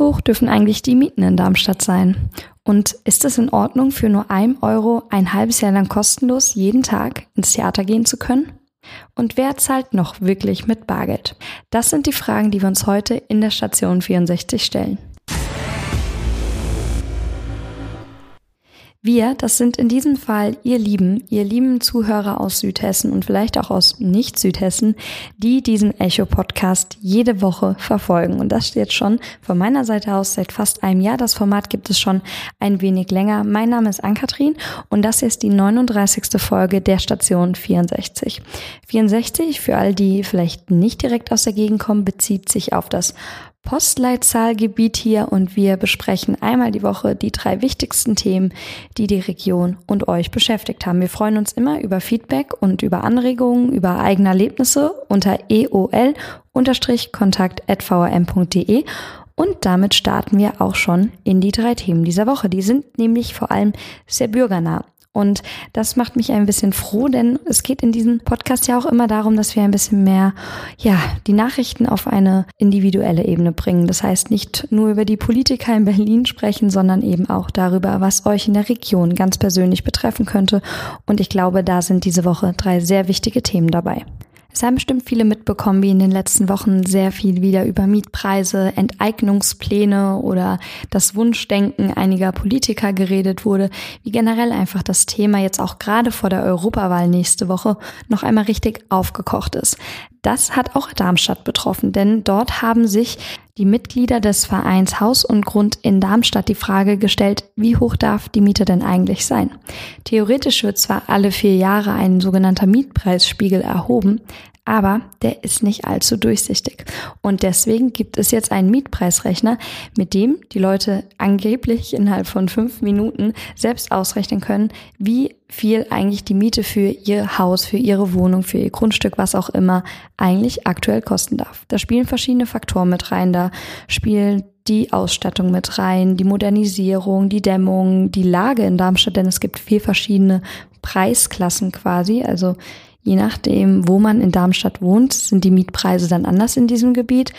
hoch dürfen eigentlich die Mieten in Darmstadt sein? Und ist es in Ordnung, für nur ein Euro ein halbes Jahr lang kostenlos jeden Tag ins Theater gehen zu können? Und wer zahlt noch wirklich mit Bargeld? Das sind die Fragen, die wir uns heute in der Station 64 stellen. Wir, das sind in diesem Fall ihr Lieben, ihr lieben Zuhörer aus Südhessen und vielleicht auch aus Nicht-Südhessen, die diesen Echo-Podcast jede Woche verfolgen. Und das steht schon von meiner Seite aus seit fast einem Jahr. Das Format gibt es schon ein wenig länger. Mein Name ist Ann-Kathrin und das ist die 39. Folge der Station 64. 64, für all die vielleicht nicht direkt aus der Gegend kommen, bezieht sich auf das Postleitzahlgebiet hier und wir besprechen einmal die Woche die drei wichtigsten Themen, die die Region und euch beschäftigt haben. Wir freuen uns immer über Feedback und über Anregungen, über eigene Erlebnisse unter eol-kontakt.vrm.de und damit starten wir auch schon in die drei Themen dieser Woche. Die sind nämlich vor allem sehr bürgernah. Und das macht mich ein bisschen froh, denn es geht in diesem Podcast ja auch immer darum, dass wir ein bisschen mehr, ja, die Nachrichten auf eine individuelle Ebene bringen. Das heißt, nicht nur über die Politiker in Berlin sprechen, sondern eben auch darüber, was euch in der Region ganz persönlich betreffen könnte. Und ich glaube, da sind diese Woche drei sehr wichtige Themen dabei. Es haben bestimmt viele mitbekommen, wie in den letzten Wochen sehr viel wieder über Mietpreise, Enteignungspläne oder das Wunschdenken einiger Politiker geredet wurde, wie generell einfach das Thema jetzt auch gerade vor der Europawahl nächste Woche noch einmal richtig aufgekocht ist. Das hat auch Darmstadt betroffen, denn dort haben sich die Mitglieder des Vereins Haus und Grund in Darmstadt die Frage gestellt, wie hoch darf die Miete denn eigentlich sein? Theoretisch wird zwar alle vier Jahre ein sogenannter Mietpreisspiegel erhoben, aber der ist nicht allzu durchsichtig. Und deswegen gibt es jetzt einen Mietpreisrechner, mit dem die Leute angeblich innerhalb von fünf Minuten selbst ausrechnen können, wie viel eigentlich die Miete für ihr Haus, für ihre Wohnung, für ihr Grundstück, was auch immer, eigentlich aktuell kosten darf. Da spielen verschiedene Faktoren mit rein. Da spielt die Ausstattung mit rein, die Modernisierung, die Dämmung, die Lage in Darmstadt, denn es gibt vier verschiedene Preisklassen quasi. Also Je nachdem, wo man in Darmstadt wohnt, sind die Mietpreise dann anders in diesem Gebiet.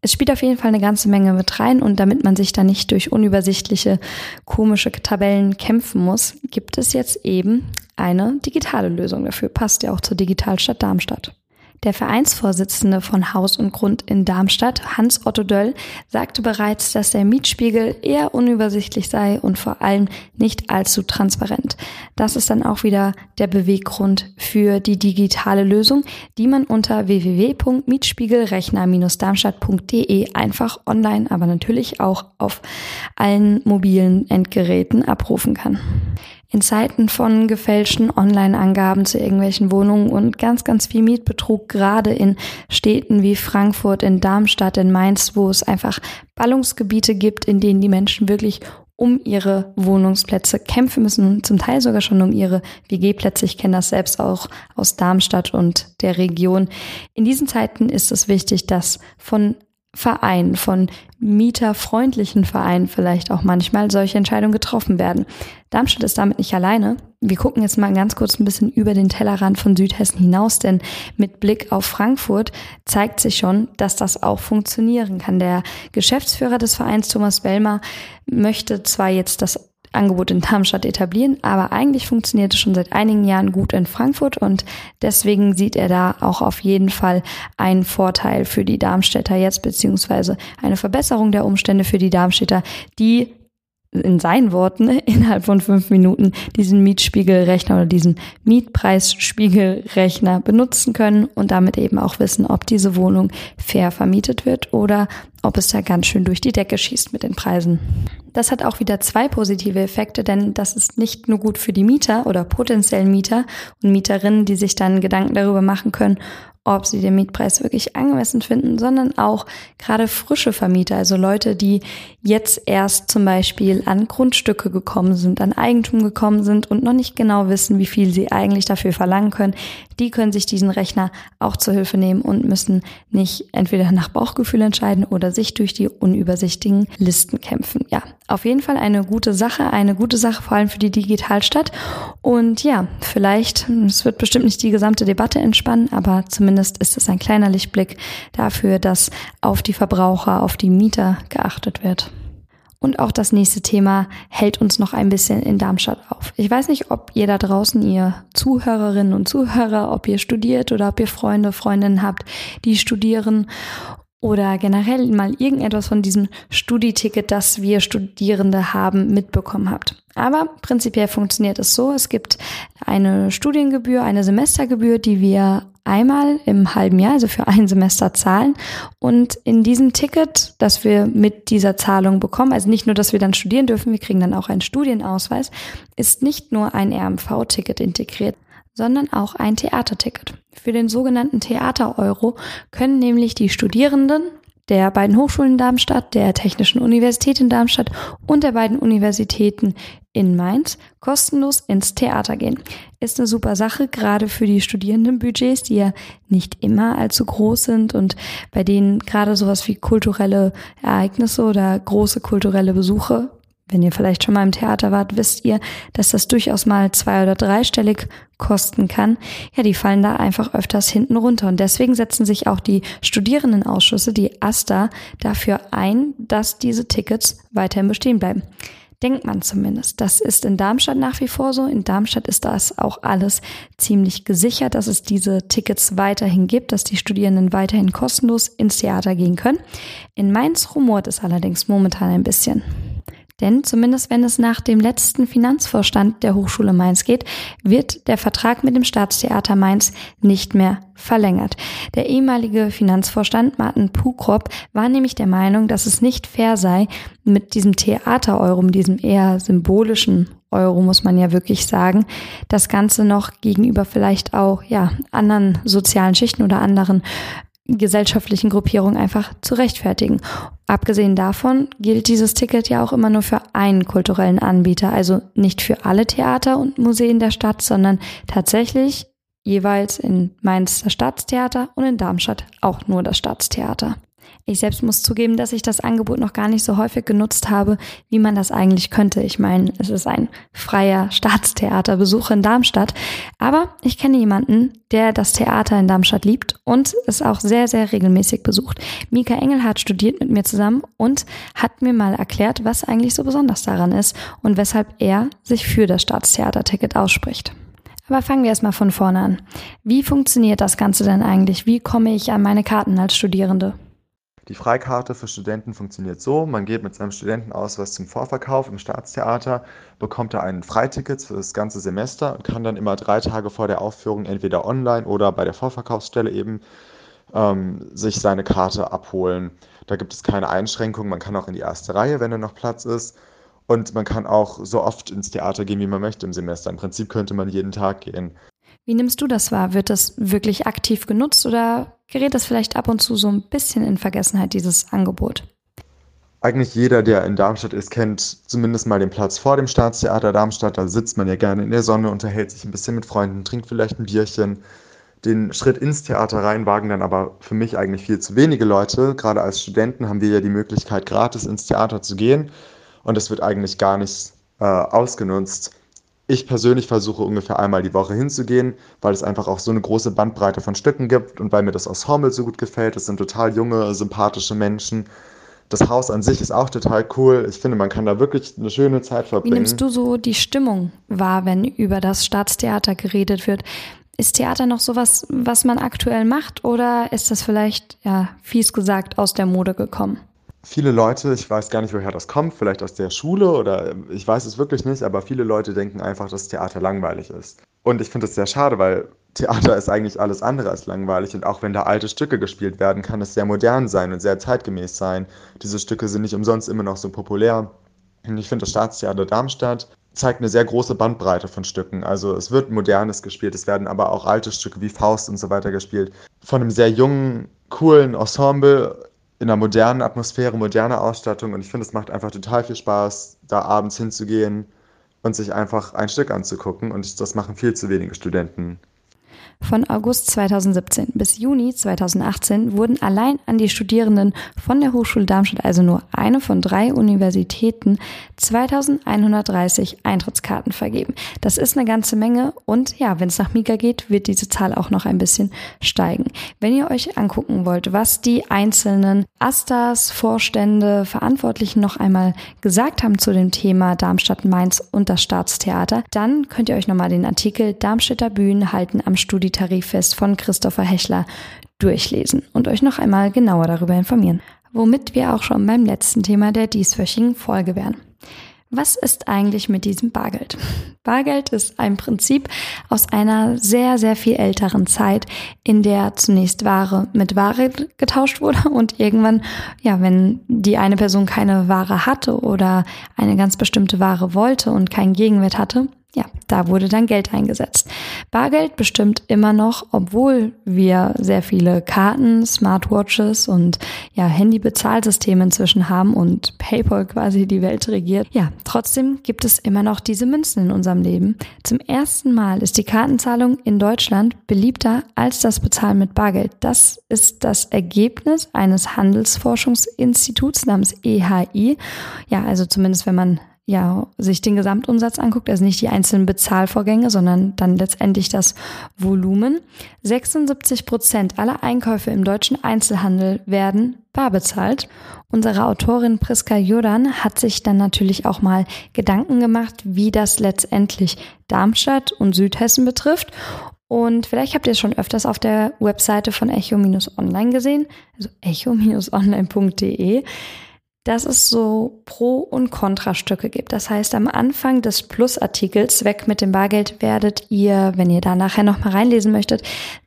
Es spielt auf jeden Fall eine ganze Menge mit rein und damit man sich da nicht durch unübersichtliche, komische Tabellen kämpfen muss, gibt es jetzt eben eine digitale Lösung dafür. Passt ja auch zur Digitalstadt Darmstadt. Der Vereinsvorsitzende von Haus und Grund in Darmstadt, Hans Otto Döll, sagte bereits, dass der Mietspiegel eher unübersichtlich sei und vor allem nicht allzu transparent. Das ist dann auch wieder der Beweggrund für die digitale Lösung, die man unter www.mietspiegelrechner-darmstadt.de einfach online, aber natürlich auch auf allen mobilen Endgeräten abrufen kann in Zeiten von gefälschten Online-Angaben zu irgendwelchen Wohnungen und ganz, ganz viel Mietbetrug, gerade in Städten wie Frankfurt, in Darmstadt, in Mainz, wo es einfach Ballungsgebiete gibt, in denen die Menschen wirklich um ihre Wohnungsplätze kämpfen müssen, zum Teil sogar schon um ihre WG-Plätze. Ich kenne das selbst auch aus Darmstadt und der Region. In diesen Zeiten ist es wichtig, dass von Vereinen, von mieterfreundlichen Vereinen vielleicht auch manchmal solche Entscheidungen getroffen werden. Darmstadt ist damit nicht alleine. Wir gucken jetzt mal ganz kurz ein bisschen über den Tellerrand von Südhessen hinaus, denn mit Blick auf Frankfurt zeigt sich schon, dass das auch funktionieren kann. Der Geschäftsführer des Vereins Thomas Bellmer möchte zwar jetzt das Angebot in Darmstadt etablieren, aber eigentlich funktioniert es schon seit einigen Jahren gut in Frankfurt und deswegen sieht er da auch auf jeden Fall einen Vorteil für die Darmstädter jetzt, beziehungsweise eine Verbesserung der Umstände für die Darmstädter, die in seinen Worten innerhalb von fünf Minuten diesen Mietspiegelrechner oder diesen Mietpreisspiegelrechner benutzen können und damit eben auch wissen, ob diese Wohnung fair vermietet wird oder ob es da ganz schön durch die Decke schießt mit den Preisen. Das hat auch wieder zwei positive Effekte, denn das ist nicht nur gut für die Mieter oder potenziellen Mieter und Mieterinnen, die sich dann Gedanken darüber machen können, ob sie den Mietpreis wirklich angemessen finden, sondern auch gerade frische Vermieter, also Leute, die jetzt erst zum Beispiel an Grundstücke gekommen sind, an Eigentum gekommen sind und noch nicht genau wissen, wie viel sie eigentlich dafür verlangen können, die können sich diesen Rechner auch zur Hilfe nehmen und müssen nicht entweder nach Bauchgefühl entscheiden oder sich durch die unübersichtigen Listen kämpfen. Ja, auf jeden Fall eine gute Sache, eine gute Sache vor allem für die Digitalstadt. Und ja, vielleicht, es wird bestimmt nicht die gesamte Debatte entspannen, aber zumindest zumindest ist es ein kleiner Lichtblick dafür, dass auf die Verbraucher, auf die Mieter geachtet wird. Und auch das nächste Thema hält uns noch ein bisschen in Darmstadt auf. Ich weiß nicht, ob ihr da draußen, ihr Zuhörerinnen und Zuhörer, ob ihr studiert oder ob ihr Freunde, Freundinnen habt, die studieren oder generell mal irgendetwas von diesem Studieticket, das wir Studierende haben, mitbekommen habt. Aber prinzipiell funktioniert es so, es gibt eine Studiengebühr, eine Semestergebühr, die wir einmal im halben Jahr, also für ein Semester zahlen. Und in diesem Ticket, das wir mit dieser Zahlung bekommen, also nicht nur, dass wir dann studieren dürfen, wir kriegen dann auch einen Studienausweis, ist nicht nur ein RMV-Ticket integriert, sondern auch ein Theaterticket. Für den sogenannten Theater-Euro können nämlich die Studierenden der beiden Hochschulen in Darmstadt, der Technischen Universität in Darmstadt und der beiden Universitäten in Mainz kostenlos ins Theater gehen. Ist eine super Sache, gerade für die Studierendenbudgets, die ja nicht immer allzu groß sind und bei denen gerade sowas wie kulturelle Ereignisse oder große kulturelle Besuche wenn ihr vielleicht schon mal im Theater wart, wisst ihr, dass das durchaus mal zwei- oder dreistellig kosten kann. Ja, die fallen da einfach öfters hinten runter. Und deswegen setzen sich auch die Studierendenausschüsse, die AStA, dafür ein, dass diese Tickets weiterhin bestehen bleiben. Denkt man zumindest. Das ist in Darmstadt nach wie vor so. In Darmstadt ist das auch alles ziemlich gesichert, dass es diese Tickets weiterhin gibt, dass die Studierenden weiterhin kostenlos ins Theater gehen können. In Mainz rumort es allerdings momentan ein bisschen. Denn zumindest wenn es nach dem letzten Finanzvorstand der Hochschule Mainz geht, wird der Vertrag mit dem Staatstheater Mainz nicht mehr verlängert. Der ehemalige Finanzvorstand Martin Pukrop war nämlich der Meinung, dass es nicht fair sei, mit diesem Theater-Euro, mit diesem eher symbolischen Euro, muss man ja wirklich sagen, das Ganze noch gegenüber vielleicht auch, ja, anderen sozialen Schichten oder anderen gesellschaftlichen Gruppierung einfach zu rechtfertigen. Abgesehen davon gilt dieses Ticket ja auch immer nur für einen kulturellen Anbieter, also nicht für alle Theater und Museen der Stadt, sondern tatsächlich jeweils in Mainz das Staatstheater und in Darmstadt auch nur das Staatstheater. Ich selbst muss zugeben, dass ich das Angebot noch gar nicht so häufig genutzt habe, wie man das eigentlich könnte. Ich meine, es ist ein freier Staatstheaterbesuch in Darmstadt. Aber ich kenne jemanden, der das Theater in Darmstadt liebt und es auch sehr, sehr regelmäßig besucht. Mika Engelhardt studiert mit mir zusammen und hat mir mal erklärt, was eigentlich so besonders daran ist und weshalb er sich für das Staatstheaterticket ausspricht. Aber fangen wir erstmal von vorne an. Wie funktioniert das Ganze denn eigentlich? Wie komme ich an meine Karten als Studierende? Die Freikarte für Studenten funktioniert so, man geht mit seinem Studentenausweis zum Vorverkauf im Staatstheater, bekommt da ein Freiticket für das ganze Semester und kann dann immer drei Tage vor der Aufführung entweder online oder bei der Vorverkaufsstelle eben ähm, sich seine Karte abholen. Da gibt es keine Einschränkungen, man kann auch in die erste Reihe, wenn da noch Platz ist. Und man kann auch so oft ins Theater gehen, wie man möchte im Semester. Im Prinzip könnte man jeden Tag gehen. Wie nimmst du das wahr? Wird das wirklich aktiv genutzt oder gerät das vielleicht ab und zu so ein bisschen in Vergessenheit, dieses Angebot? Eigentlich jeder, der in Darmstadt ist, kennt zumindest mal den Platz vor dem Staatstheater Darmstadt. Da sitzt man ja gerne in der Sonne, unterhält sich ein bisschen mit Freunden, trinkt vielleicht ein Bierchen. Den Schritt ins Theater rein wagen dann aber für mich eigentlich viel zu wenige Leute. Gerade als Studenten haben wir ja die Möglichkeit, gratis ins Theater zu gehen. Und das wird eigentlich gar nicht äh, ausgenutzt. Ich persönlich versuche ungefähr einmal die Woche hinzugehen, weil es einfach auch so eine große Bandbreite von Stücken gibt und weil mir das Ensemble so gut gefällt. Es sind total junge, sympathische Menschen. Das Haus an sich ist auch total cool. Ich finde, man kann da wirklich eine schöne Zeit verbringen. Wie nimmst du so die Stimmung wahr, wenn über das Staatstheater geredet wird? Ist Theater noch sowas, was man aktuell macht oder ist das vielleicht, ja, fies gesagt, aus der Mode gekommen? Viele Leute, ich weiß gar nicht, woher das kommt, vielleicht aus der Schule oder ich weiß es wirklich nicht, aber viele Leute denken einfach, dass Theater langweilig ist. Und ich finde es sehr schade, weil Theater ist eigentlich alles andere als langweilig und auch wenn da alte Stücke gespielt werden, kann es sehr modern sein und sehr zeitgemäß sein. Diese Stücke sind nicht umsonst immer noch so populär. Und ich finde, das Staatstheater Darmstadt zeigt eine sehr große Bandbreite von Stücken. Also es wird modernes gespielt, es werden aber auch alte Stücke wie Faust und so weiter gespielt. Von einem sehr jungen, coolen Ensemble in einer modernen Atmosphäre, moderner Ausstattung und ich finde, es macht einfach total viel Spaß, da abends hinzugehen und sich einfach ein Stück anzugucken und das machen viel zu wenige Studenten. Von August 2017 bis Juni 2018 wurden allein an die Studierenden von der Hochschule Darmstadt, also nur eine von drei Universitäten, 2130 Eintrittskarten vergeben. Das ist eine ganze Menge und ja, wenn es nach Mika geht, wird diese Zahl auch noch ein bisschen steigen. Wenn ihr euch angucken wollt, was die einzelnen Astas, Vorstände, Verantwortlichen noch einmal gesagt haben zu dem Thema Darmstadt, Mainz und das Staatstheater, dann könnt ihr euch nochmal den Artikel Darmstädter Bühnen halten am Studio Tarifest von Christopher Hechler durchlesen und euch noch einmal genauer darüber informieren. Womit wir auch schon beim letzten Thema der dieswöchigen Folge wären. Was ist eigentlich mit diesem Bargeld? Bargeld ist ein Prinzip aus einer sehr, sehr viel älteren Zeit, in der zunächst Ware mit Ware getauscht wurde und irgendwann, ja, wenn die eine Person keine Ware hatte oder eine ganz bestimmte Ware wollte und keinen Gegenwert hatte, ja, da wurde dann Geld eingesetzt. Bargeld bestimmt immer noch, obwohl wir sehr viele Karten, Smartwatches und ja, Handybezahlsysteme inzwischen haben und PayPal quasi die Welt regiert. Ja, trotzdem gibt es immer noch diese Münzen in unserem Leben. Zum ersten Mal ist die Kartenzahlung in Deutschland beliebter als das Bezahlen mit Bargeld. Das ist das Ergebnis eines Handelsforschungsinstituts namens EHI. Ja, also zumindest wenn man ja, sich den Gesamtumsatz anguckt, also nicht die einzelnen Bezahlvorgänge, sondern dann letztendlich das Volumen. 76 Prozent aller Einkäufe im deutschen Einzelhandel werden bar bezahlt. Unsere Autorin Priska Jordan hat sich dann natürlich auch mal Gedanken gemacht, wie das letztendlich Darmstadt und Südhessen betrifft. Und vielleicht habt ihr es schon öfters auf der Webseite von echo-online gesehen, also echo-online.de dass es so Pro- und Kontrastücke gibt. Das heißt, am Anfang des Plusartikels Weg mit dem Bargeld werdet ihr, wenn ihr da nachher nochmal reinlesen möchtet,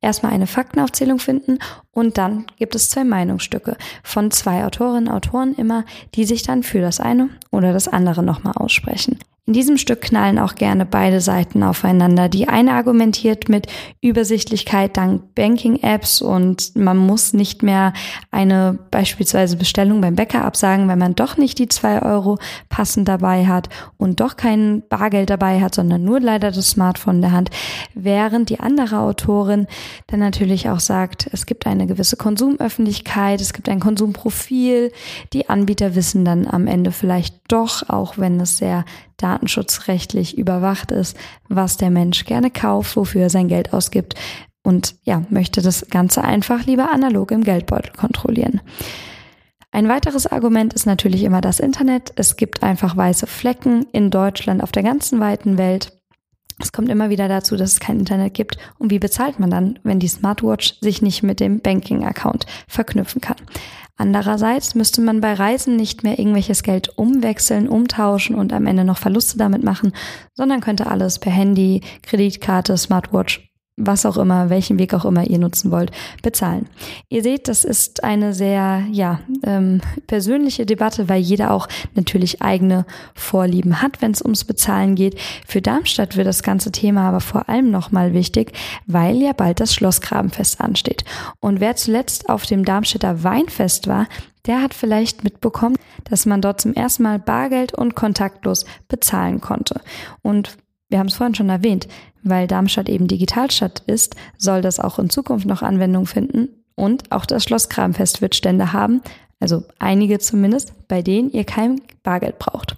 erstmal eine Faktenaufzählung finden und dann gibt es zwei Meinungsstücke von zwei Autorinnen und Autoren immer, die sich dann für das eine oder das andere nochmal aussprechen. In diesem Stück knallen auch gerne beide Seiten aufeinander. Die eine argumentiert mit Übersichtlichkeit dank Banking-Apps und man muss nicht mehr eine beispielsweise Bestellung beim Bäcker absagen, wenn man doch nicht die zwei Euro passend dabei hat und doch kein Bargeld dabei hat, sondern nur leider das Smartphone in der Hand. Während die andere Autorin dann natürlich auch sagt, es gibt eine gewisse Konsumöffentlichkeit, es gibt ein Konsumprofil. Die Anbieter wissen dann am Ende vielleicht doch, auch wenn es sehr datenschutzrechtlich überwacht ist, was der Mensch gerne kauft, wofür er sein Geld ausgibt und ja, möchte das Ganze einfach lieber analog im Geldbeutel kontrollieren. Ein weiteres Argument ist natürlich immer das Internet. Es gibt einfach weiße Flecken in Deutschland, auf der ganzen weiten Welt. Es kommt immer wieder dazu, dass es kein Internet gibt. Und wie bezahlt man dann, wenn die Smartwatch sich nicht mit dem Banking-Account verknüpfen kann? Andererseits müsste man bei Reisen nicht mehr irgendwelches Geld umwechseln, umtauschen und am Ende noch Verluste damit machen, sondern könnte alles per Handy, Kreditkarte, Smartwatch was auch immer, welchen Weg auch immer ihr nutzen wollt, bezahlen. Ihr seht, das ist eine sehr ja ähm, persönliche Debatte, weil jeder auch natürlich eigene Vorlieben hat, wenn es ums Bezahlen geht. Für Darmstadt wird das ganze Thema aber vor allem nochmal wichtig, weil ja bald das Schlossgrabenfest ansteht. Und wer zuletzt auf dem Darmstädter Weinfest war, der hat vielleicht mitbekommen, dass man dort zum ersten Mal Bargeld und kontaktlos bezahlen konnte. Und wir haben es vorhin schon erwähnt, weil Darmstadt eben Digitalstadt ist, soll das auch in Zukunft noch Anwendung finden. Und auch das Schloss Kramfest wird Stände haben, also einige zumindest, bei denen ihr kein Bargeld braucht.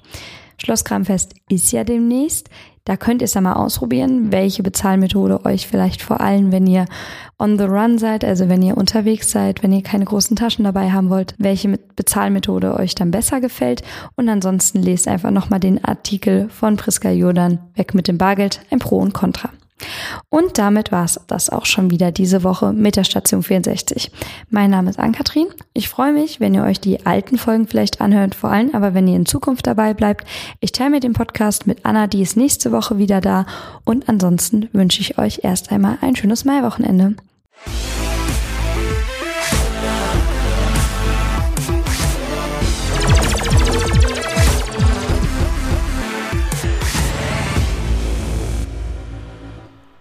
Schloss Kramfest ist ja demnächst. Da könnt ihr es ja mal ausprobieren, welche Bezahlmethode euch vielleicht vor allem, wenn ihr on the run seid, also wenn ihr unterwegs seid, wenn ihr keine großen Taschen dabei haben wollt, welche Bezahlmethode euch dann besser gefällt. Und ansonsten lest einfach nochmal den Artikel von Priska Jordan, weg mit dem Bargeld, ein Pro und Contra. Und damit war es das auch schon wieder diese Woche mit der Station 64. Mein Name ist Ann-Kathrin. Ich freue mich, wenn ihr euch die alten Folgen vielleicht anhört, vor allem aber wenn ihr in Zukunft dabei bleibt. Ich teile mir den Podcast mit Anna, die ist nächste Woche wieder da. Und ansonsten wünsche ich euch erst einmal ein schönes Maiwochenende.